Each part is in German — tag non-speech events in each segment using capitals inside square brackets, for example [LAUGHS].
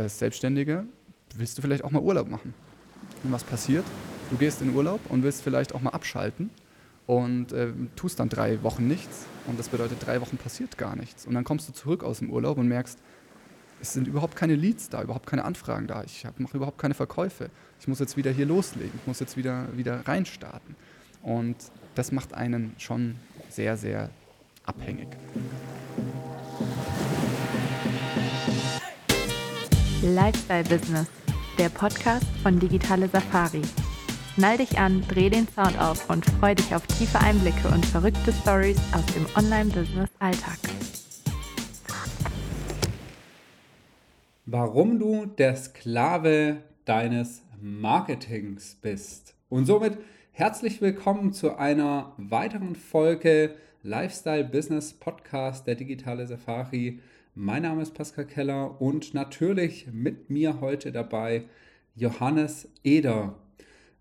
als Selbstständige willst du vielleicht auch mal Urlaub machen. Und was passiert? Du gehst in Urlaub und willst vielleicht auch mal abschalten und äh, tust dann drei Wochen nichts. Und das bedeutet, drei Wochen passiert gar nichts. Und dann kommst du zurück aus dem Urlaub und merkst, es sind überhaupt keine Leads da, überhaupt keine Anfragen da. Ich mache überhaupt keine Verkäufe. Ich muss jetzt wieder hier loslegen. Ich muss jetzt wieder, wieder reinstarten. Und das macht einen schon sehr, sehr abhängig. Lifestyle Business, der Podcast von Digitale Safari. Schnall dich an, dreh den Sound auf und freu dich auf tiefe Einblicke und verrückte Stories aus dem Online-Business-Alltag. Warum du der Sklave deines Marketings bist. Und somit herzlich willkommen zu einer weiteren Folge Lifestyle Business Podcast der Digitale Safari. Mein Name ist Pascal Keller und natürlich mit mir heute dabei Johannes Eder.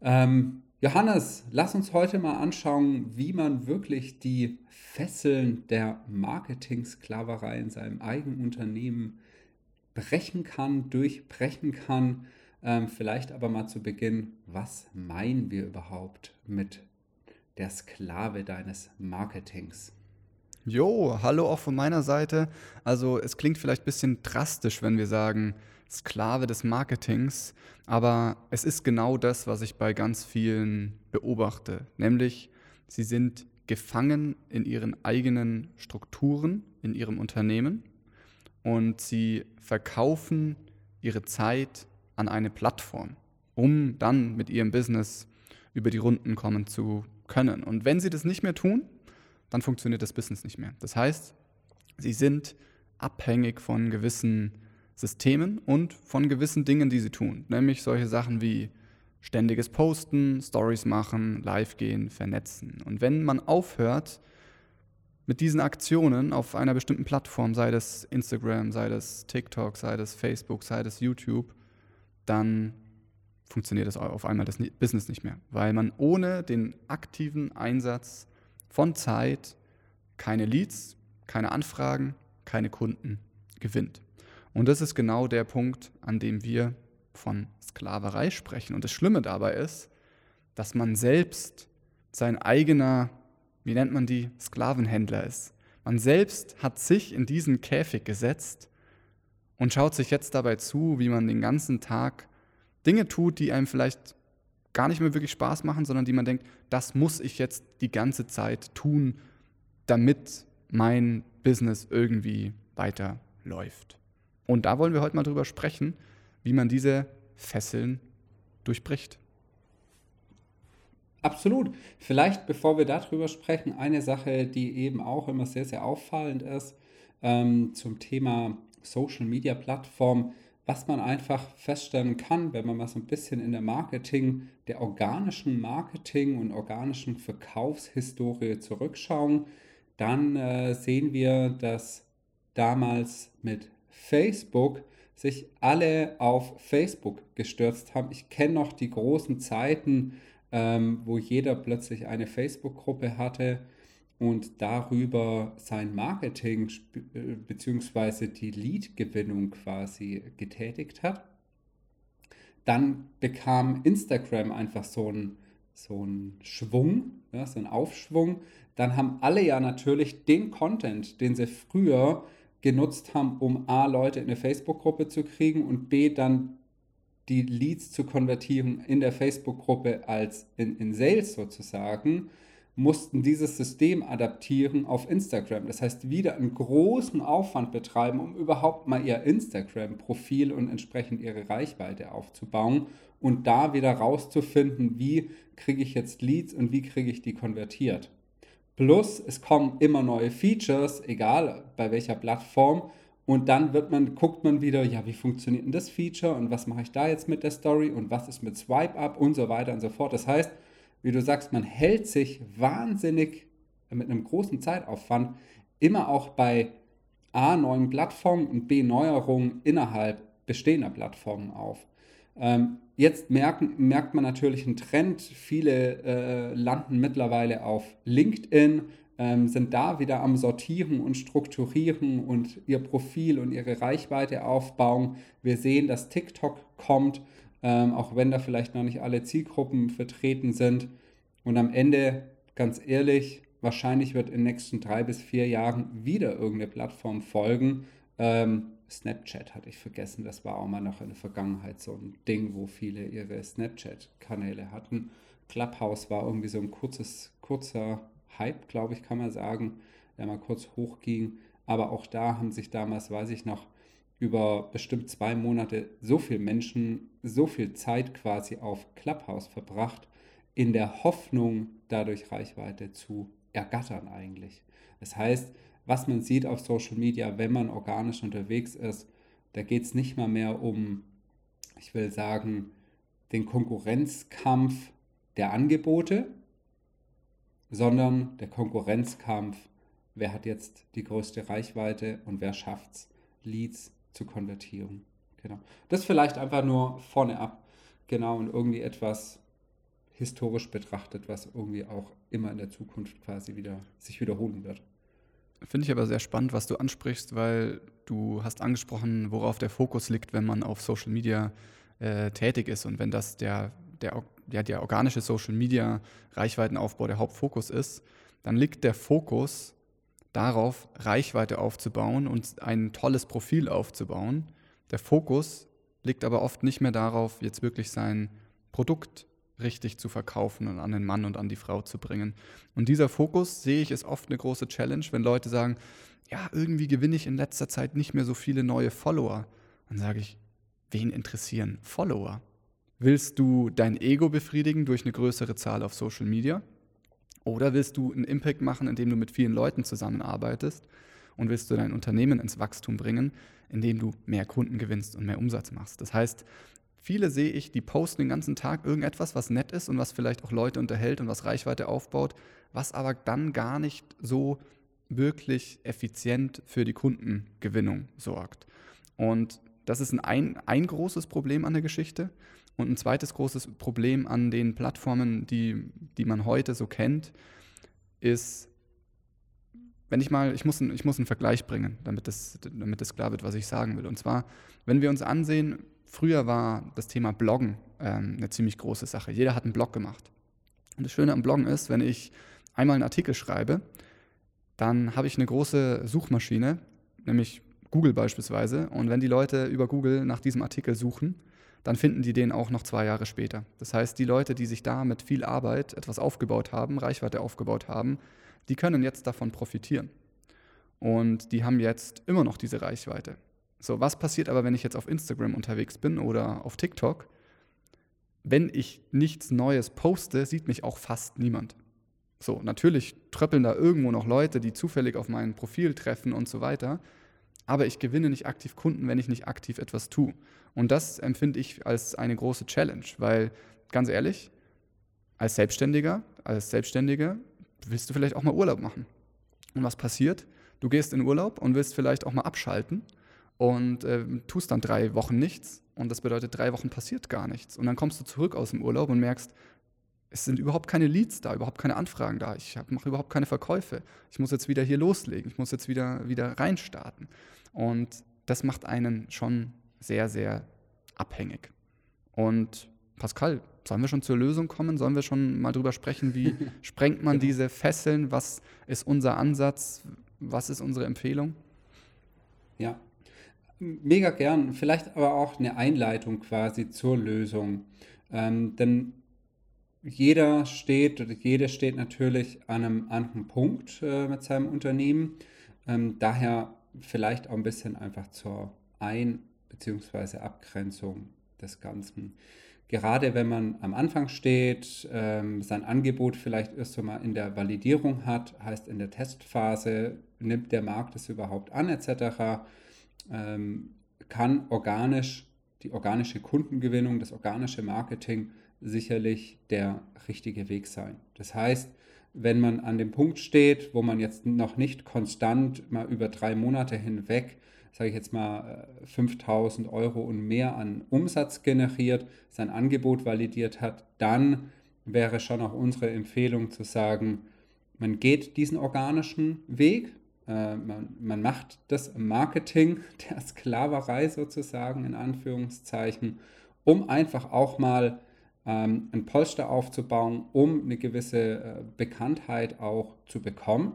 Ähm, Johannes, lass uns heute mal anschauen, wie man wirklich die Fesseln der Marketing-Sklaverei in seinem eigenen Unternehmen brechen kann, durchbrechen kann. Ähm, vielleicht aber mal zu Beginn, was meinen wir überhaupt mit der Sklave deines Marketings? Jo, hallo auch von meiner Seite. Also es klingt vielleicht ein bisschen drastisch, wenn wir sagen Sklave des Marketings, aber es ist genau das, was ich bei ganz vielen beobachte, nämlich sie sind gefangen in ihren eigenen Strukturen, in ihrem Unternehmen und sie verkaufen ihre Zeit an eine Plattform, um dann mit ihrem Business über die Runden kommen zu können. Und wenn sie das nicht mehr tun, dann funktioniert das Business nicht mehr. Das heißt, sie sind abhängig von gewissen Systemen und von gewissen Dingen, die sie tun. Nämlich solche Sachen wie ständiges Posten, Stories machen, live gehen, vernetzen. Und wenn man aufhört mit diesen Aktionen auf einer bestimmten Plattform, sei das Instagram, sei das TikTok, sei das Facebook, sei das YouTube, dann funktioniert das auf einmal das Business nicht mehr, weil man ohne den aktiven Einsatz von Zeit keine Leads, keine Anfragen, keine Kunden gewinnt. Und das ist genau der Punkt, an dem wir von Sklaverei sprechen. Und das Schlimme dabei ist, dass man selbst sein eigener, wie nennt man die, Sklavenhändler ist. Man selbst hat sich in diesen Käfig gesetzt und schaut sich jetzt dabei zu, wie man den ganzen Tag Dinge tut, die einem vielleicht gar nicht mehr wirklich Spaß machen, sondern die man denkt, das muss ich jetzt die ganze Zeit tun, damit mein Business irgendwie weiterläuft. Und da wollen wir heute mal drüber sprechen, wie man diese Fesseln durchbricht. Absolut. Vielleicht, bevor wir darüber sprechen, eine Sache, die eben auch immer sehr, sehr auffallend ist ähm, zum Thema Social Media Plattform was man einfach feststellen kann, wenn man mal so ein bisschen in der Marketing, der organischen Marketing und organischen Verkaufshistorie zurückschauen, dann äh, sehen wir, dass damals mit Facebook sich alle auf Facebook gestürzt haben. Ich kenne noch die großen Zeiten, ähm, wo jeder plötzlich eine Facebook-Gruppe hatte und darüber sein Marketing äh, bzw. die Lead-Gewinnung quasi getätigt hat. Dann bekam Instagram einfach so einen so Schwung, ja, so einen Aufschwung. Dann haben alle ja natürlich den Content, den sie früher genutzt haben, um A, Leute in eine Facebook-Gruppe zu kriegen und B, dann die Leads zu konvertieren in der Facebook-Gruppe als in, in Sales sozusagen mussten dieses System adaptieren auf Instagram. Das heißt, wieder einen großen Aufwand betreiben, um überhaupt mal ihr Instagram-Profil und entsprechend ihre Reichweite aufzubauen und da wieder rauszufinden, wie kriege ich jetzt Leads und wie kriege ich die konvertiert. Plus, es kommen immer neue Features, egal bei welcher Plattform. Und dann wird man, guckt man wieder, ja, wie funktioniert denn das Feature und was mache ich da jetzt mit der Story und was ist mit Swipe Up und so weiter und so fort. Das heißt, wie du sagst, man hält sich wahnsinnig mit einem großen Zeitaufwand immer auch bei A, neuen Plattformen und B, Neuerungen innerhalb bestehender Plattformen auf. Ähm, jetzt merken, merkt man natürlich einen Trend. Viele äh, landen mittlerweile auf LinkedIn, ähm, sind da wieder am Sortieren und Strukturieren und ihr Profil und ihre Reichweite aufbauen. Wir sehen, dass TikTok kommt, ähm, auch wenn da vielleicht noch nicht alle Zielgruppen vertreten sind. Und am Ende, ganz ehrlich, wahrscheinlich wird in den nächsten drei bis vier Jahren wieder irgendeine Plattform folgen. Ähm, Snapchat hatte ich vergessen, das war auch mal noch in der Vergangenheit so ein Ding, wo viele ihre Snapchat-Kanäle hatten. Clubhouse war irgendwie so ein kurzes, kurzer Hype, glaube ich, kann man sagen, der mal kurz hochging. Aber auch da haben sich damals, weiß ich noch, über bestimmt zwei Monate so viele Menschen so viel Zeit quasi auf Clubhouse verbracht, in der Hoffnung, dadurch Reichweite zu ergattern eigentlich. Das heißt, was man sieht auf Social Media, wenn man organisch unterwegs ist, da geht es nicht mal mehr um, ich will sagen, den Konkurrenzkampf der Angebote, sondern der Konkurrenzkampf, wer hat jetzt die größte Reichweite und wer schafft es, Leads zu konvertieren. Genau. Das vielleicht einfach nur vorne ab, genau, und irgendwie etwas historisch betrachtet, was irgendwie auch immer in der Zukunft quasi wieder sich wiederholen wird. Finde ich aber sehr spannend, was du ansprichst, weil du hast angesprochen, worauf der Fokus liegt, wenn man auf Social Media äh, tätig ist und wenn das der, der, ja, der organische Social Media Reichweitenaufbau der Hauptfokus ist, dann liegt der Fokus darauf, Reichweite aufzubauen und ein tolles Profil aufzubauen. Der Fokus liegt aber oft nicht mehr darauf, jetzt wirklich sein Produkt richtig zu verkaufen und an den Mann und an die Frau zu bringen. Und dieser Fokus, sehe ich, ist oft eine große Challenge, wenn Leute sagen, ja, irgendwie gewinne ich in letzter Zeit nicht mehr so viele neue Follower. Dann sage ich, wen interessieren Follower? Willst du dein Ego befriedigen durch eine größere Zahl auf Social Media? Oder willst du einen Impact machen, indem du mit vielen Leuten zusammenarbeitest? Und willst du dein Unternehmen ins Wachstum bringen, indem du mehr Kunden gewinnst und mehr Umsatz machst? Das heißt, viele sehe ich, die posten den ganzen Tag irgendetwas, was nett ist und was vielleicht auch Leute unterhält und was Reichweite aufbaut, was aber dann gar nicht so wirklich effizient für die Kundengewinnung sorgt. Und das ist ein, ein großes Problem an der Geschichte. Und ein zweites großes Problem an den Plattformen, die, die man heute so kennt, ist, wenn ich mal, ich muss, ich muss einen Vergleich bringen, damit es, damit es klar wird, was ich sagen will. Und zwar, wenn wir uns ansehen, früher war das Thema Bloggen ähm, eine ziemlich große Sache. Jeder hat einen Blog gemacht. Und das Schöne am Bloggen ist, wenn ich einmal einen Artikel schreibe, dann habe ich eine große Suchmaschine, nämlich Google beispielsweise. Und wenn die Leute über Google nach diesem Artikel suchen, dann finden die den auch noch zwei Jahre später. Das heißt, die Leute, die sich da mit viel Arbeit etwas aufgebaut haben, Reichweite aufgebaut haben, die können jetzt davon profitieren. Und die haben jetzt immer noch diese Reichweite. So, was passiert aber, wenn ich jetzt auf Instagram unterwegs bin oder auf TikTok? Wenn ich nichts Neues poste, sieht mich auch fast niemand. So, natürlich tröppeln da irgendwo noch Leute, die zufällig auf mein Profil treffen und so weiter aber ich gewinne nicht aktiv Kunden, wenn ich nicht aktiv etwas tue. Und das empfinde ich als eine große Challenge, weil ganz ehrlich, als Selbstständiger, als Selbstständige willst du vielleicht auch mal Urlaub machen. Und was passiert? Du gehst in Urlaub und willst vielleicht auch mal abschalten und äh, tust dann drei Wochen nichts. Und das bedeutet, drei Wochen passiert gar nichts. Und dann kommst du zurück aus dem Urlaub und merkst, es sind überhaupt keine Leads da, überhaupt keine Anfragen da. Ich mache überhaupt keine Verkäufe. Ich muss jetzt wieder hier loslegen. Ich muss jetzt wieder, wieder reinstarten. Und das macht einen schon sehr, sehr abhängig. Und Pascal, sollen wir schon zur Lösung kommen? Sollen wir schon mal drüber sprechen, wie [LAUGHS] sprengt man genau. diese Fesseln? Was ist unser Ansatz? Was ist unsere Empfehlung? Ja, mega gern. Vielleicht aber auch eine Einleitung quasi zur Lösung. Ähm, denn jeder steht oder jede steht natürlich an einem anderen Punkt äh, mit seinem Unternehmen. Ähm, daher vielleicht auch ein bisschen einfach zur Ein- bzw. Abgrenzung des Ganzen. Gerade wenn man am Anfang steht, ähm, sein Angebot vielleicht erst einmal in der Validierung hat, heißt in der Testphase, nimmt der Markt es überhaupt an, etc., ähm, kann organisch die organische Kundengewinnung, das organische Marketing sicherlich der richtige Weg sein. Das heißt, wenn man an dem Punkt steht, wo man jetzt noch nicht konstant mal über drei Monate hinweg, sage ich jetzt mal, 5000 äh, Euro und mehr an Umsatz generiert, sein Angebot validiert hat, dann wäre schon auch unsere Empfehlung zu sagen, man geht diesen organischen Weg, äh, man, man macht das Marketing der Sklaverei sozusagen in Anführungszeichen, um einfach auch mal ähm, ein Polster aufzubauen, um eine gewisse äh, Bekanntheit auch zu bekommen.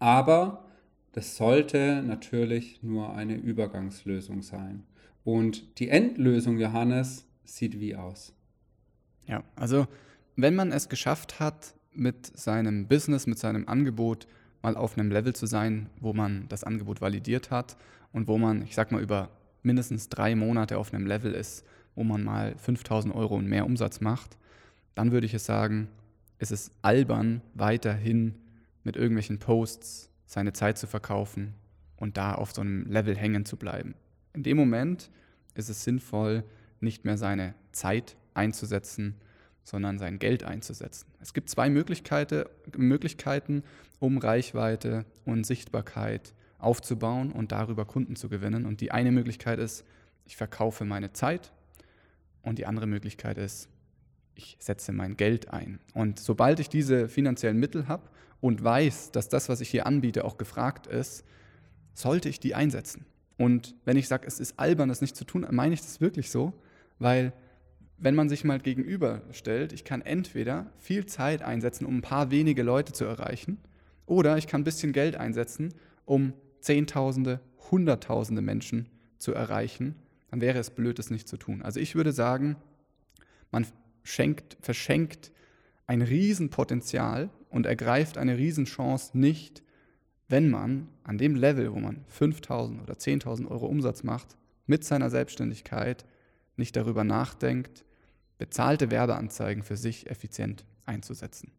Aber das sollte natürlich nur eine Übergangslösung sein. Und die Endlösung, Johannes, sieht wie aus? Ja, also wenn man es geschafft hat, mit seinem Business, mit seinem Angebot mal auf einem Level zu sein, wo man das Angebot validiert hat und wo man, ich sag mal, über mindestens drei Monate auf einem Level ist, wo man mal 5000 Euro und mehr Umsatz macht, dann würde ich es sagen, es ist albern, weiterhin mit irgendwelchen Posts seine Zeit zu verkaufen und da auf so einem Level hängen zu bleiben. In dem Moment ist es sinnvoll, nicht mehr seine Zeit einzusetzen, sondern sein Geld einzusetzen. Es gibt zwei Möglichkeiten, Möglichkeiten, um Reichweite und Sichtbarkeit aufzubauen und darüber Kunden zu gewinnen. Und die eine Möglichkeit ist, ich verkaufe meine Zeit und die andere Möglichkeit ist, ich setze mein Geld ein. Und sobald ich diese finanziellen Mittel habe und weiß, dass das, was ich hier anbiete, auch gefragt ist, sollte ich die einsetzen. Und wenn ich sage, es ist albern, das nicht zu tun, meine ich das wirklich so, weil wenn man sich mal gegenüberstellt, ich kann entweder viel Zeit einsetzen, um ein paar wenige Leute zu erreichen, oder ich kann ein bisschen Geld einsetzen, um Zehntausende, Hunderttausende Menschen zu erreichen, dann wäre es blöd, es nicht zu tun. Also ich würde sagen, man schenkt, verschenkt ein Riesenpotenzial und ergreift eine Riesenchance nicht, wenn man an dem Level, wo man 5.000 oder 10.000 Euro Umsatz macht, mit seiner Selbstständigkeit nicht darüber nachdenkt, bezahlte Werbeanzeigen für sich effizient einzusetzen.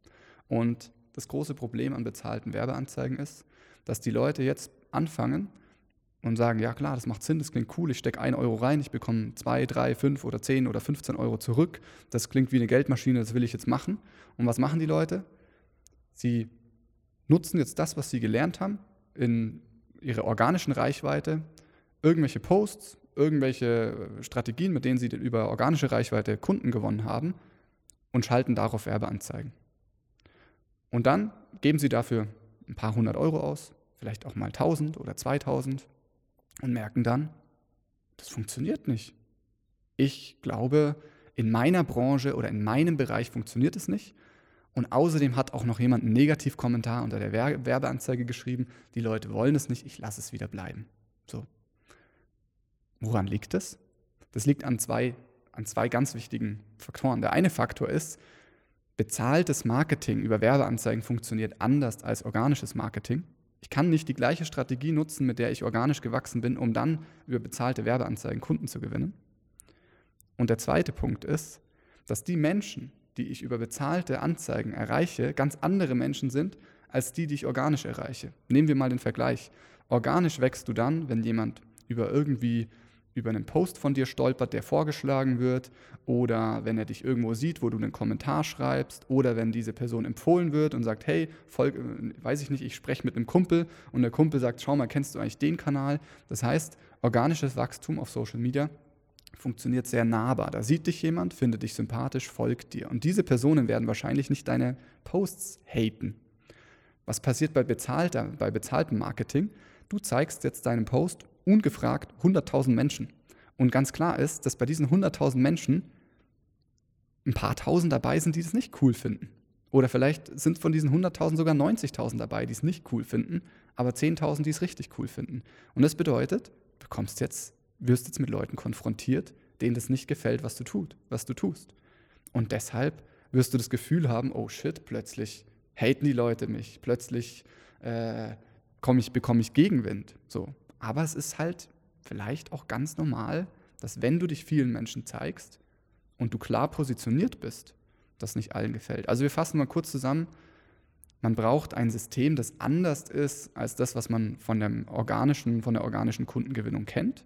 Und das große Problem an bezahlten Werbeanzeigen ist, dass die Leute jetzt anfangen und sagen, ja klar, das macht Sinn, das klingt cool, ich stecke 1 Euro rein, ich bekomme 2, 3, 5 oder 10 oder 15 Euro zurück, das klingt wie eine Geldmaschine, das will ich jetzt machen. Und was machen die Leute? Sie nutzen jetzt das, was sie gelernt haben, in ihre organischen Reichweite, irgendwelche Posts, irgendwelche Strategien, mit denen sie über organische Reichweite Kunden gewonnen haben und schalten darauf Werbeanzeigen. Und dann geben sie dafür ein paar hundert Euro aus, vielleicht auch mal 1000 oder 2000 und merken dann, das funktioniert nicht. Ich glaube, in meiner Branche oder in meinem Bereich funktioniert es nicht. Und außerdem hat auch noch jemand einen Negativkommentar unter der Werbeanzeige geschrieben, die Leute wollen es nicht, ich lasse es wieder bleiben. So, Woran liegt es? Das liegt an zwei, an zwei ganz wichtigen Faktoren. Der eine Faktor ist, bezahltes Marketing über Werbeanzeigen funktioniert anders als organisches Marketing. Ich kann nicht die gleiche Strategie nutzen, mit der ich organisch gewachsen bin, um dann über bezahlte Werbeanzeigen Kunden zu gewinnen. Und der zweite Punkt ist, dass die Menschen, die ich über bezahlte Anzeigen erreiche, ganz andere Menschen sind als die, die ich organisch erreiche. Nehmen wir mal den Vergleich. Organisch wächst du dann, wenn jemand über irgendwie über einen Post von dir stolpert, der vorgeschlagen wird, oder wenn er dich irgendwo sieht, wo du einen Kommentar schreibst, oder wenn diese Person empfohlen wird und sagt, hey, folg, äh, weiß ich nicht, ich spreche mit einem Kumpel und der Kumpel sagt, schau mal, kennst du eigentlich den Kanal? Das heißt, organisches Wachstum auf Social Media funktioniert sehr nahbar. Da sieht dich jemand, findet dich sympathisch, folgt dir. Und diese Personen werden wahrscheinlich nicht deine Posts haten. Was passiert bei, bezahlter, bei bezahltem Marketing? Du zeigst jetzt deinen Post ungefragt 100.000 Menschen. Und ganz klar ist, dass bei diesen 100.000 Menschen ein paar Tausend dabei sind, die es nicht cool finden. Oder vielleicht sind von diesen 100.000 sogar 90.000 dabei, die es nicht cool finden, aber 10.000, die es richtig cool finden. Und das bedeutet, du kommst jetzt, wirst jetzt mit Leuten konfrontiert, denen das nicht gefällt, was du tut, was du tust. Und deshalb wirst du das Gefühl haben, oh shit, plötzlich haten die Leute mich, plötzlich äh, ich, bekomme ich Gegenwind. So. Aber es ist halt vielleicht auch ganz normal, dass wenn du dich vielen Menschen zeigst und du klar positioniert bist, das nicht allen gefällt. Also wir fassen mal kurz zusammen. Man braucht ein System, das anders ist als das, was man von, dem organischen, von der organischen Kundengewinnung kennt.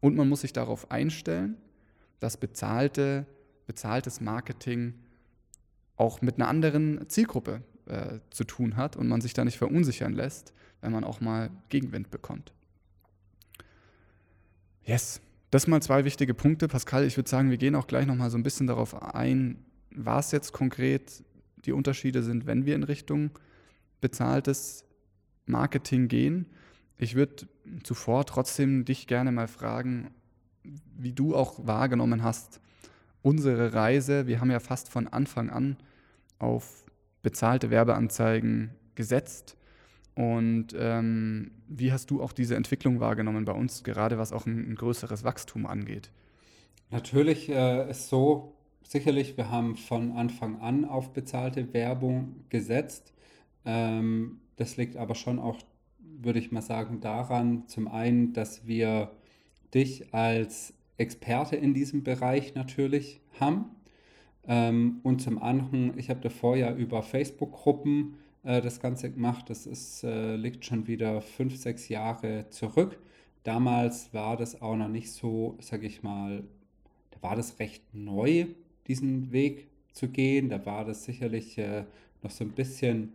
Und man muss sich darauf einstellen, dass bezahlte, bezahltes Marketing auch mit einer anderen Zielgruppe äh, zu tun hat und man sich da nicht verunsichern lässt, wenn man auch mal Gegenwind bekommt. Yes, das mal zwei wichtige Punkte. Pascal, ich würde sagen, wir gehen auch gleich nochmal so ein bisschen darauf ein, was jetzt konkret die Unterschiede sind, wenn wir in Richtung bezahltes Marketing gehen. Ich würde zuvor trotzdem dich gerne mal fragen, wie du auch wahrgenommen hast, unsere Reise. Wir haben ja fast von Anfang an auf bezahlte Werbeanzeigen gesetzt. Und ähm, wie hast du auch diese Entwicklung wahrgenommen bei uns, gerade was auch ein, ein größeres Wachstum angeht? Natürlich äh, ist so, sicherlich, wir haben von Anfang an auf bezahlte Werbung gesetzt. Ähm, das liegt aber schon auch, würde ich mal sagen, daran, zum einen, dass wir dich als Experte in diesem Bereich natürlich haben. Ähm, und zum anderen, ich habe davor ja über Facebook-Gruppen äh, das Ganze gemacht. Das ist, äh, liegt schon wieder fünf, sechs Jahre zurück. Damals war das auch noch nicht so, sage ich mal, da war das recht neu, diesen Weg zu gehen. Da war das sicherlich äh, noch so ein bisschen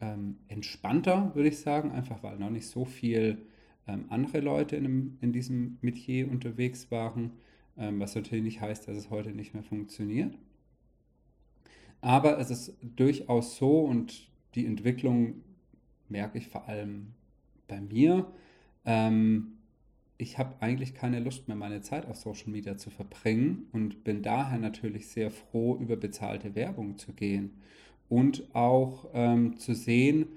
ähm, entspannter, würde ich sagen, einfach weil noch nicht so viel ähm, andere Leute in, einem, in diesem Metier unterwegs waren, ähm, was natürlich nicht heißt, dass es heute nicht mehr funktioniert. Aber es ist durchaus so und die Entwicklung merke ich vor allem bei mir. Ähm, ich habe eigentlich keine Lust mehr, meine Zeit auf Social Media zu verbringen und bin daher natürlich sehr froh, über bezahlte Werbung zu gehen und auch ähm, zu sehen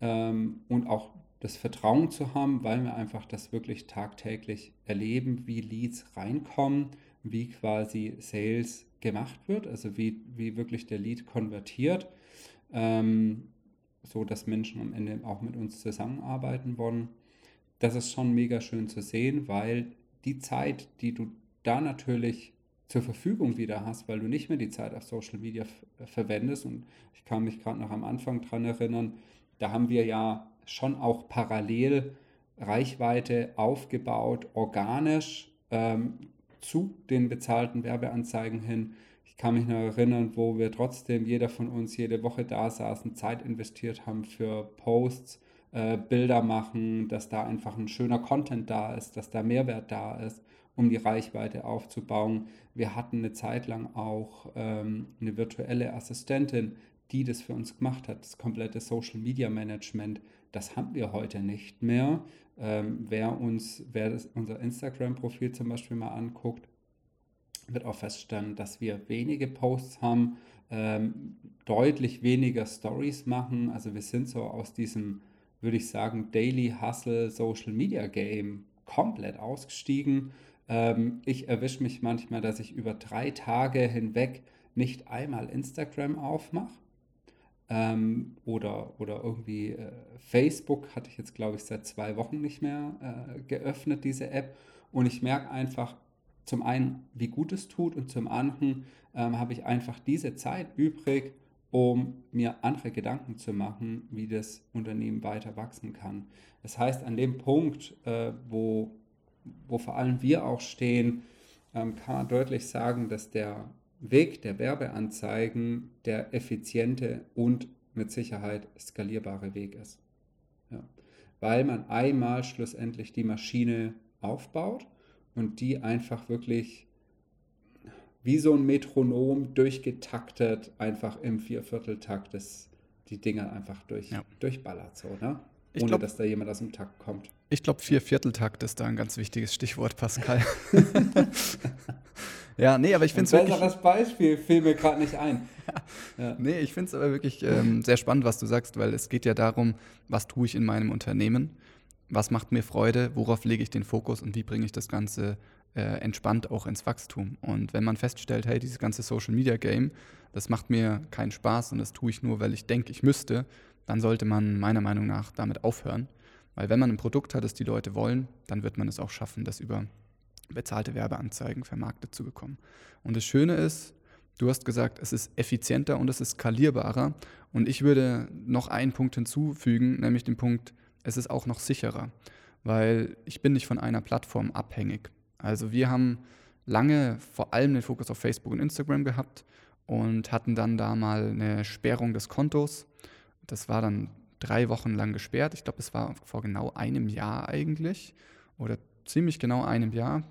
ähm, und auch das Vertrauen zu haben, weil wir einfach das wirklich tagtäglich erleben, wie Leads reinkommen, wie quasi Sales gemacht wird, also wie, wie wirklich der Lead konvertiert, ähm, so dass Menschen am Ende auch mit uns zusammenarbeiten wollen. Das ist schon mega schön zu sehen, weil die Zeit, die du da natürlich zur Verfügung wieder hast, weil du nicht mehr die Zeit auf Social Media verwendest. Und ich kann mich gerade noch am Anfang dran erinnern, da haben wir ja schon auch parallel Reichweite aufgebaut, organisch ähm, zu den bezahlten Werbeanzeigen hin. Ich kann mich noch erinnern, wo wir trotzdem, jeder von uns jede Woche da saßen, Zeit investiert haben für Posts, äh, Bilder machen, dass da einfach ein schöner Content da ist, dass da Mehrwert da ist, um die Reichweite aufzubauen. Wir hatten eine Zeit lang auch ähm, eine virtuelle Assistentin, die das für uns gemacht hat, das komplette Social Media Management. Das haben wir heute nicht mehr. Ähm, wer uns, wer das, unser Instagram-Profil zum Beispiel mal anguckt, wird auch feststellen, dass wir wenige Posts haben, ähm, deutlich weniger Stories machen. Also wir sind so aus diesem, würde ich sagen, Daily Hustle Social Media Game komplett ausgestiegen. Ähm, ich erwische mich manchmal, dass ich über drei Tage hinweg nicht einmal Instagram aufmache ähm, oder, oder irgendwie äh, Facebook hatte ich jetzt, glaube ich, seit zwei Wochen nicht mehr äh, geöffnet, diese App. Und ich merke einfach zum einen, wie gut es tut und zum anderen ähm, habe ich einfach diese Zeit übrig, um mir andere Gedanken zu machen, wie das Unternehmen weiter wachsen kann. Das heißt, an dem Punkt, äh, wo, wo vor allem wir auch stehen, ähm, kann man deutlich sagen, dass der Weg der Werbeanzeigen der effiziente und mit Sicherheit skalierbare Weg ist. Ja. Weil man einmal schlussendlich die Maschine aufbaut und die einfach wirklich wie so ein Metronom durchgetaktet, einfach im Viervierteltakt das, die Dinger einfach durch, ja. durchballert, so, ne? Ohne glaub, dass da jemand aus dem Takt kommt. Ich glaube, Viervierteltakt ist da ein ganz wichtiges Stichwort, Pascal. [LAUGHS] Ja, nee, aber ich finde es wirklich... Besseres Beispiel fiel mir gerade nicht ein. [LAUGHS] ja. Nee, ich finde es aber wirklich ähm, sehr spannend, was du sagst, weil es geht ja darum, was tue ich in meinem Unternehmen, was macht mir Freude, worauf lege ich den Fokus und wie bringe ich das Ganze äh, entspannt auch ins Wachstum. Und wenn man feststellt, hey, dieses ganze Social-Media-Game, das macht mir keinen Spaß und das tue ich nur, weil ich denke, ich müsste, dann sollte man meiner Meinung nach damit aufhören. Weil wenn man ein Produkt hat, das die Leute wollen, dann wird man es auch schaffen, das über bezahlte Werbeanzeigen vermarktet zu bekommen. Und das Schöne ist, du hast gesagt, es ist effizienter und es ist skalierbarer. Und ich würde noch einen Punkt hinzufügen, nämlich den Punkt, es ist auch noch sicherer, weil ich bin nicht von einer Plattform abhängig. Also wir haben lange vor allem den Fokus auf Facebook und Instagram gehabt und hatten dann da mal eine Sperrung des Kontos. Das war dann drei Wochen lang gesperrt. Ich glaube, es war vor genau einem Jahr eigentlich oder ziemlich genau einem Jahr.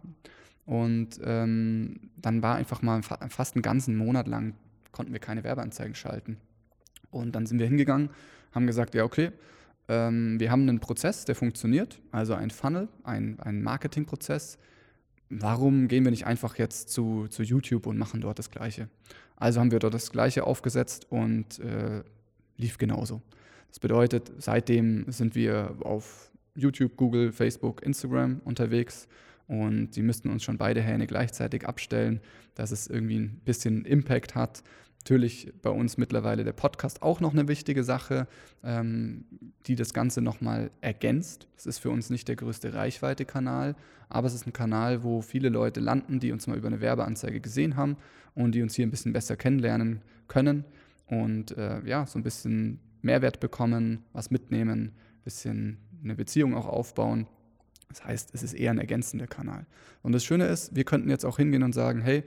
Und ähm, dann war einfach mal fa fast einen ganzen Monat lang, konnten wir keine Werbeanzeigen schalten. Und dann sind wir hingegangen, haben gesagt, ja, okay, ähm, wir haben einen Prozess, der funktioniert, also ein Funnel, ein, ein Marketingprozess. Warum gehen wir nicht einfach jetzt zu, zu YouTube und machen dort das Gleiche? Also haben wir dort das Gleiche aufgesetzt und äh, lief genauso. Das bedeutet, seitdem sind wir auf YouTube, Google, Facebook, Instagram unterwegs und sie müssten uns schon beide Hähne gleichzeitig abstellen, dass es irgendwie ein bisschen Impact hat. Natürlich bei uns mittlerweile der Podcast auch noch eine wichtige Sache, ähm, die das Ganze nochmal ergänzt. Es ist für uns nicht der größte Reichweite-Kanal, aber es ist ein Kanal, wo viele Leute landen, die uns mal über eine Werbeanzeige gesehen haben und die uns hier ein bisschen besser kennenlernen können und äh, ja, so ein bisschen Mehrwert bekommen, was mitnehmen, ein bisschen eine Beziehung auch aufbauen. Das heißt, es ist eher ein ergänzender Kanal. Und das Schöne ist, wir könnten jetzt auch hingehen und sagen, hey,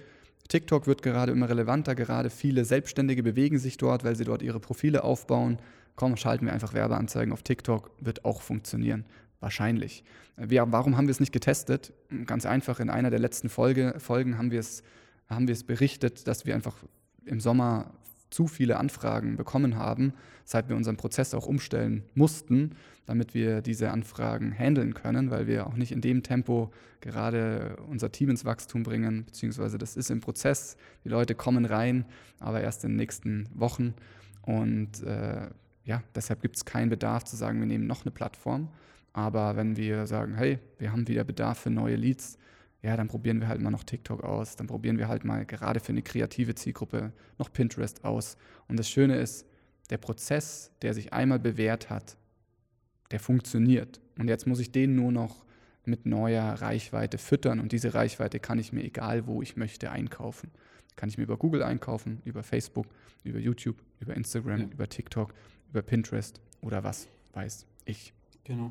TikTok wird gerade immer relevanter, gerade viele Selbstständige bewegen sich dort, weil sie dort ihre Profile aufbauen. Komm, schalten wir einfach Werbeanzeigen auf TikTok, wird auch funktionieren. Wahrscheinlich. Wir, warum haben wir es nicht getestet? Ganz einfach, in einer der letzten Folge, Folgen haben wir, es, haben wir es berichtet, dass wir einfach im Sommer zu viele Anfragen bekommen haben, seit wir unseren Prozess auch umstellen mussten, damit wir diese Anfragen handeln können, weil wir auch nicht in dem Tempo gerade unser Team ins Wachstum bringen, beziehungsweise das ist im Prozess. Die Leute kommen rein, aber erst in den nächsten Wochen. Und äh, ja, deshalb gibt es keinen Bedarf zu sagen, wir nehmen noch eine Plattform. Aber wenn wir sagen, hey, wir haben wieder Bedarf für neue Leads, ja, dann probieren wir halt mal noch TikTok aus, dann probieren wir halt mal gerade für eine kreative Zielgruppe noch Pinterest aus. Und das Schöne ist, der Prozess, der sich einmal bewährt hat, der funktioniert. Und jetzt muss ich den nur noch mit neuer Reichweite füttern und diese Reichweite kann ich mir egal wo ich möchte einkaufen. Kann ich mir über Google einkaufen, über Facebook, über YouTube, über Instagram, ja. über TikTok, über Pinterest oder was weiß ich. Genau.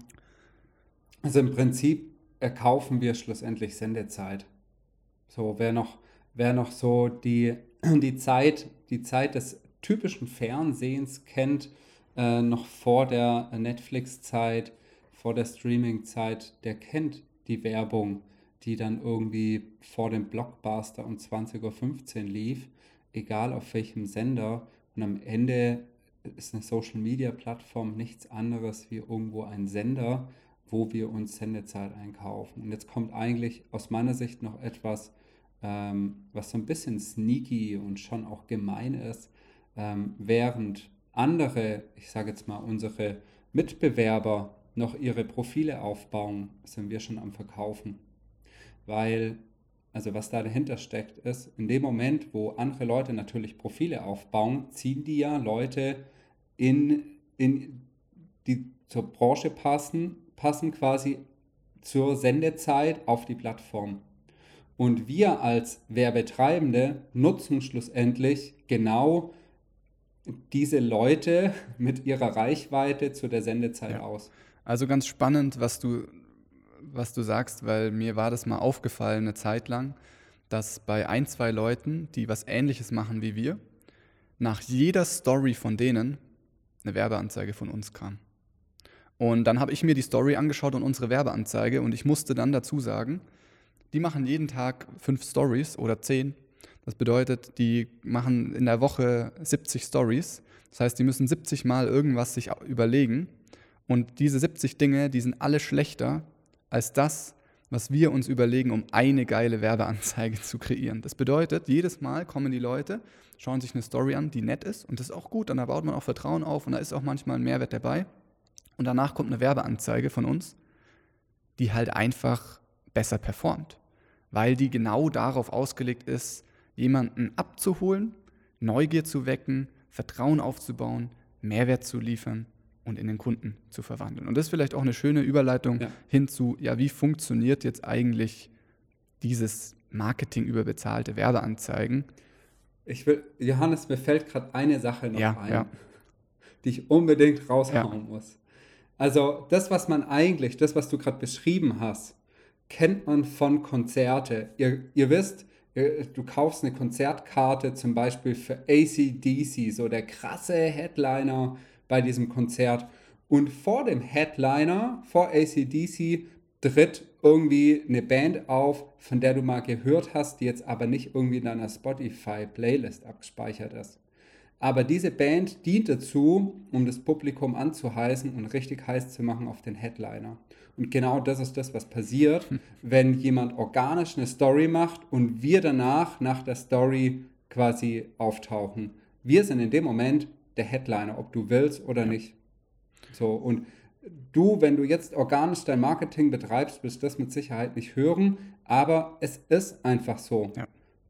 Also im Prinzip erkaufen wir schlussendlich Sendezeit. So, wer noch, wer noch so die, [CLEARS THROAT] die, Zeit, die Zeit des typischen Fernsehens kennt, äh, noch vor der Netflix-Zeit, vor der Streaming-Zeit, der kennt die Werbung, die dann irgendwie vor dem Blockbuster um 20.15 Uhr lief, egal auf welchem Sender. Und am Ende ist eine Social-Media-Plattform nichts anderes wie irgendwo ein Sender, wo wir uns Sendezeit einkaufen. Und jetzt kommt eigentlich aus meiner Sicht noch etwas, ähm, was so ein bisschen sneaky und schon auch gemein ist, ähm, während andere, ich sage jetzt mal unsere Mitbewerber noch ihre Profile aufbauen, sind wir schon am Verkaufen. Weil, also was da dahinter steckt, ist, in dem Moment, wo andere Leute natürlich Profile aufbauen, ziehen die ja Leute in, in die zur Branche passen passen quasi zur Sendezeit auf die Plattform. Und wir als Werbetreibende nutzen schlussendlich genau diese Leute [LAUGHS] mit ihrer Reichweite zu der Sendezeit ja. aus. Also ganz spannend, was du, was du sagst, weil mir war das mal aufgefallen eine Zeit lang, dass bei ein, zwei Leuten, die was ähnliches machen wie wir, nach jeder Story von denen eine Werbeanzeige von uns kam. Und dann habe ich mir die Story angeschaut und unsere Werbeanzeige und ich musste dann dazu sagen, die machen jeden Tag fünf Stories oder zehn. Das bedeutet, die machen in der Woche 70 Stories. Das heißt, die müssen 70 Mal irgendwas sich überlegen. Und diese 70 Dinge, die sind alle schlechter als das, was wir uns überlegen, um eine geile Werbeanzeige zu kreieren. Das bedeutet, jedes Mal kommen die Leute, schauen sich eine Story an, die nett ist und das ist auch gut, dann baut man auch Vertrauen auf und da ist auch manchmal ein Mehrwert dabei und danach kommt eine Werbeanzeige von uns, die halt einfach besser performt, weil die genau darauf ausgelegt ist, jemanden abzuholen, Neugier zu wecken, Vertrauen aufzubauen, Mehrwert zu liefern und in den Kunden zu verwandeln. Und das ist vielleicht auch eine schöne Überleitung ja. hin zu, ja, wie funktioniert jetzt eigentlich dieses Marketing über bezahlte Werbeanzeigen? Ich will, Johannes, mir fällt gerade eine Sache noch ja, ein, ja. die ich unbedingt raushauen muss. Also das, was man eigentlich, das, was du gerade beschrieben hast, kennt man von Konzerte. Ihr, ihr wisst, du kaufst eine Konzertkarte zum Beispiel für ACDC, so der krasse Headliner bei diesem Konzert. Und vor dem Headliner, vor ACDC, tritt irgendwie eine Band auf, von der du mal gehört hast, die jetzt aber nicht irgendwie in deiner Spotify-Playlist abgespeichert ist. Aber diese Band dient dazu, um das Publikum anzuheißen und richtig heiß zu machen auf den Headliner. Und genau das ist das, was passiert, wenn jemand organisch eine Story macht und wir danach nach der Story quasi auftauchen. Wir sind in dem Moment der Headliner, ob du willst oder nicht. So, und du, wenn du jetzt organisch dein Marketing betreibst, wirst das mit Sicherheit nicht hören, aber es ist einfach so. Ja.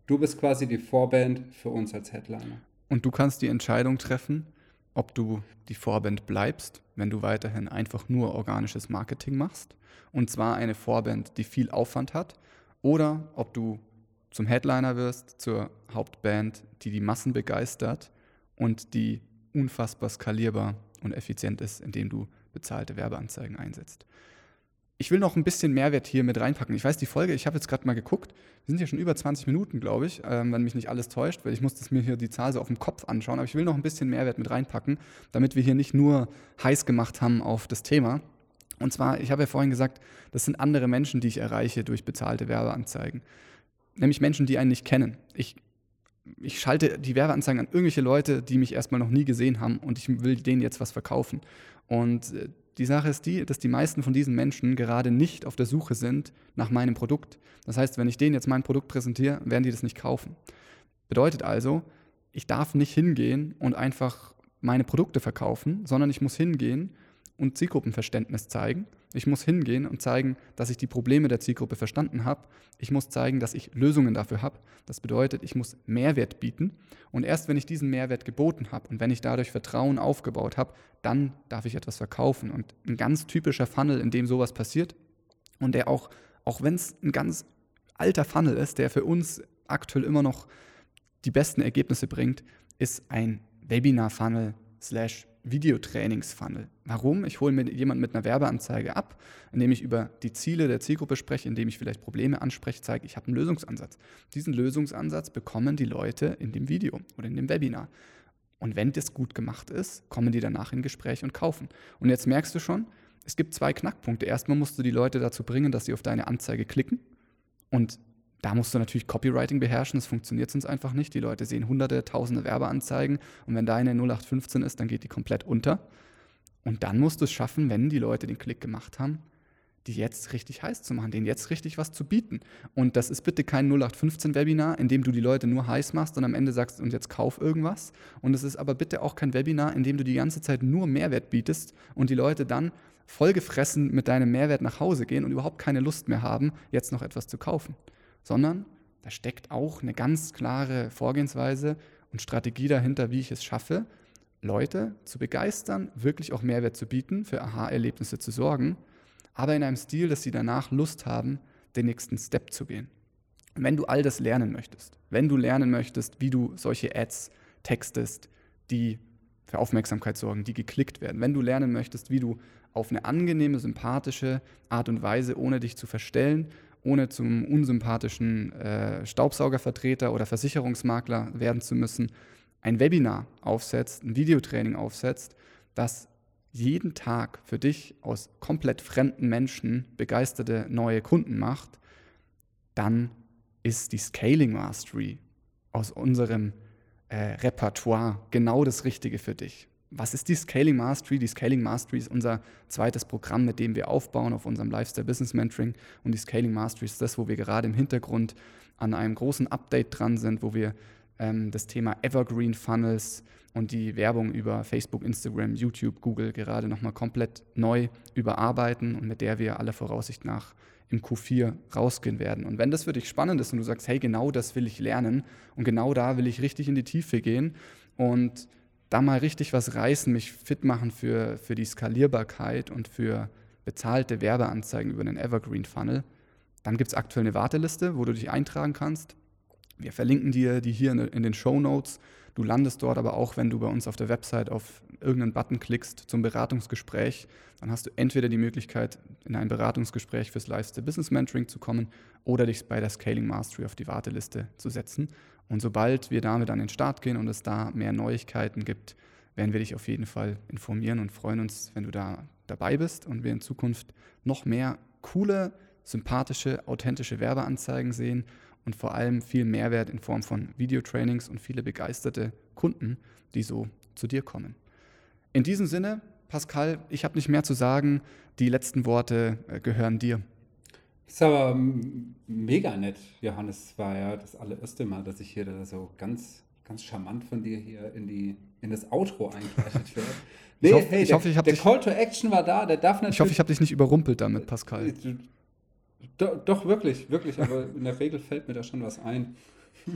Du bist quasi die Vorband für uns als Headliner. Und du kannst die Entscheidung treffen, ob du die Vorband bleibst, wenn du weiterhin einfach nur organisches Marketing machst. Und zwar eine Vorband, die viel Aufwand hat. Oder ob du zum Headliner wirst, zur Hauptband, die die Massen begeistert und die unfassbar skalierbar und effizient ist, indem du bezahlte Werbeanzeigen einsetzt. Ich will noch ein bisschen Mehrwert hier mit reinpacken. Ich weiß, die Folge, ich habe jetzt gerade mal geguckt, wir sind ja schon über 20 Minuten, glaube ich, ähm, wenn mich nicht alles täuscht, weil ich muss das mir hier die Zahl so auf dem Kopf anschauen, aber ich will noch ein bisschen Mehrwert mit reinpacken, damit wir hier nicht nur heiß gemacht haben auf das Thema. Und zwar, ich habe ja vorhin gesagt, das sind andere Menschen, die ich erreiche durch bezahlte Werbeanzeigen. Nämlich Menschen, die einen nicht kennen. Ich, ich schalte die Werbeanzeigen an irgendwelche Leute, die mich erstmal noch nie gesehen haben und ich will denen jetzt was verkaufen. Und äh, die Sache ist die, dass die meisten von diesen Menschen gerade nicht auf der Suche sind nach meinem Produkt. Das heißt, wenn ich denen jetzt mein Produkt präsentiere, werden die das nicht kaufen. Bedeutet also, ich darf nicht hingehen und einfach meine Produkte verkaufen, sondern ich muss hingehen und Zielgruppenverständnis zeigen. Ich muss hingehen und zeigen, dass ich die Probleme der Zielgruppe verstanden habe. Ich muss zeigen, dass ich Lösungen dafür habe. Das bedeutet, ich muss Mehrwert bieten. Und erst wenn ich diesen Mehrwert geboten habe und wenn ich dadurch Vertrauen aufgebaut habe, dann darf ich etwas verkaufen. Und ein ganz typischer Funnel, in dem sowas passiert und der auch, auch wenn es ein ganz alter Funnel ist, der für uns aktuell immer noch die besten Ergebnisse bringt, ist ein Webinar-Funnel slash Videotrainings-Funnel. Warum? Ich hole mir jemanden mit einer Werbeanzeige ab, indem ich über die Ziele der Zielgruppe spreche, indem ich vielleicht Probleme anspreche, zeige, ich habe einen Lösungsansatz. Diesen Lösungsansatz bekommen die Leute in dem Video oder in dem Webinar. Und wenn das gut gemacht ist, kommen die danach in Gespräch und kaufen. Und jetzt merkst du schon, es gibt zwei Knackpunkte. Erstmal musst du die Leute dazu bringen, dass sie auf deine Anzeige klicken. Und da musst du natürlich Copywriting beherrschen, das funktioniert sonst einfach nicht. Die Leute sehen hunderte, tausende Werbeanzeigen und wenn deine 0815 ist, dann geht die komplett unter. Und dann musst du es schaffen, wenn die Leute den Klick gemacht haben, die jetzt richtig heiß zu machen, denen jetzt richtig was zu bieten. Und das ist bitte kein 0815-Webinar, in dem du die Leute nur heiß machst und am Ende sagst, und jetzt kauf irgendwas. Und es ist aber bitte auch kein Webinar, in dem du die ganze Zeit nur Mehrwert bietest und die Leute dann vollgefressen mit deinem Mehrwert nach Hause gehen und überhaupt keine Lust mehr haben, jetzt noch etwas zu kaufen sondern da steckt auch eine ganz klare Vorgehensweise und Strategie dahinter, wie ich es schaffe, Leute zu begeistern, wirklich auch Mehrwert zu bieten, für Aha-Erlebnisse zu sorgen, aber in einem Stil, dass sie danach Lust haben, den nächsten Step zu gehen. Und wenn du all das lernen möchtest, wenn du lernen möchtest, wie du solche Ads textest, die für Aufmerksamkeit sorgen, die geklickt werden, wenn du lernen möchtest, wie du auf eine angenehme, sympathische Art und Weise, ohne dich zu verstellen ohne zum unsympathischen äh, Staubsaugervertreter oder Versicherungsmakler werden zu müssen, ein Webinar aufsetzt, ein Videotraining aufsetzt, das jeden Tag für dich aus komplett fremden Menschen begeisterte neue Kunden macht, dann ist die Scaling Mastery aus unserem äh, Repertoire genau das Richtige für dich. Was ist die Scaling Mastery? Die Scaling Mastery ist unser zweites Programm, mit dem wir aufbauen auf unserem Lifestyle Business Mentoring. Und die Scaling Mastery ist das, wo wir gerade im Hintergrund an einem großen Update dran sind, wo wir ähm, das Thema Evergreen Funnels und die Werbung über Facebook, Instagram, YouTube, Google gerade nochmal komplett neu überarbeiten und mit der wir aller Voraussicht nach im Q4 rausgehen werden. Und wenn das für dich spannend ist und du sagst, hey, genau das will ich lernen und genau da will ich richtig in die Tiefe gehen und da mal richtig was reißen, mich fit machen für, für die Skalierbarkeit und für bezahlte Werbeanzeigen über den Evergreen Funnel, dann gibt es aktuell eine Warteliste, wo du dich eintragen kannst. Wir verlinken dir die hier in den Show Notes. Du landest dort aber auch, wenn du bei uns auf der Website auf irgendeinen Button klickst zum Beratungsgespräch, dann hast du entweder die Möglichkeit, in ein Beratungsgespräch fürs Lifestyle Business Mentoring zu kommen oder dich bei der Scaling Mastery auf die Warteliste zu setzen. Und sobald wir damit an den Start gehen und es da mehr Neuigkeiten gibt, werden wir dich auf jeden Fall informieren und freuen uns, wenn du da dabei bist und wir in Zukunft noch mehr coole, sympathische, authentische Werbeanzeigen sehen und vor allem viel Mehrwert in Form von Videotrainings und viele begeisterte Kunden, die so zu dir kommen. In diesem Sinne, Pascal, ich habe nicht mehr zu sagen. Die letzten Worte äh, gehören dir. Das ist aber mega nett, Johannes. Es war ja das allererste Mal, dass ich hier da so ganz, ganz charmant von dir hier in, die, in das Outro eingeleitet werde. Nee, ich hoffe, hey, ich der, hoffe, ich der dich, Call to Action war da, der darf natürlich. Ich hoffe, ich habe dich nicht überrumpelt damit, Pascal. Do, doch, wirklich, wirklich, aber in der Regel fällt mir da schon was ein. [LAUGHS]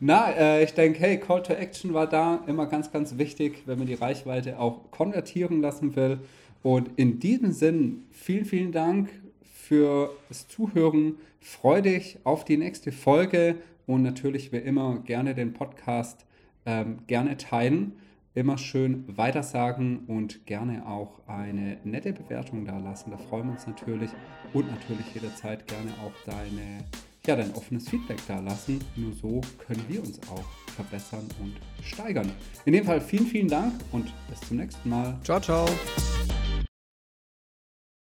Na, äh, ich denke, hey, Call to Action war da immer ganz, ganz wichtig, wenn man die Reichweite auch konvertieren lassen will. Und in diesem Sinn, vielen, vielen Dank für das Zuhören. Freue dich auf die nächste Folge und natürlich wie immer gerne den Podcast ähm, gerne teilen immer schön weitersagen und gerne auch eine nette Bewertung da lassen. Da freuen wir uns natürlich und natürlich jederzeit gerne auch deine, ja, dein offenes Feedback da lassen. Nur so können wir uns auch verbessern und steigern. In dem Fall vielen, vielen Dank und bis zum nächsten Mal. Ciao, ciao.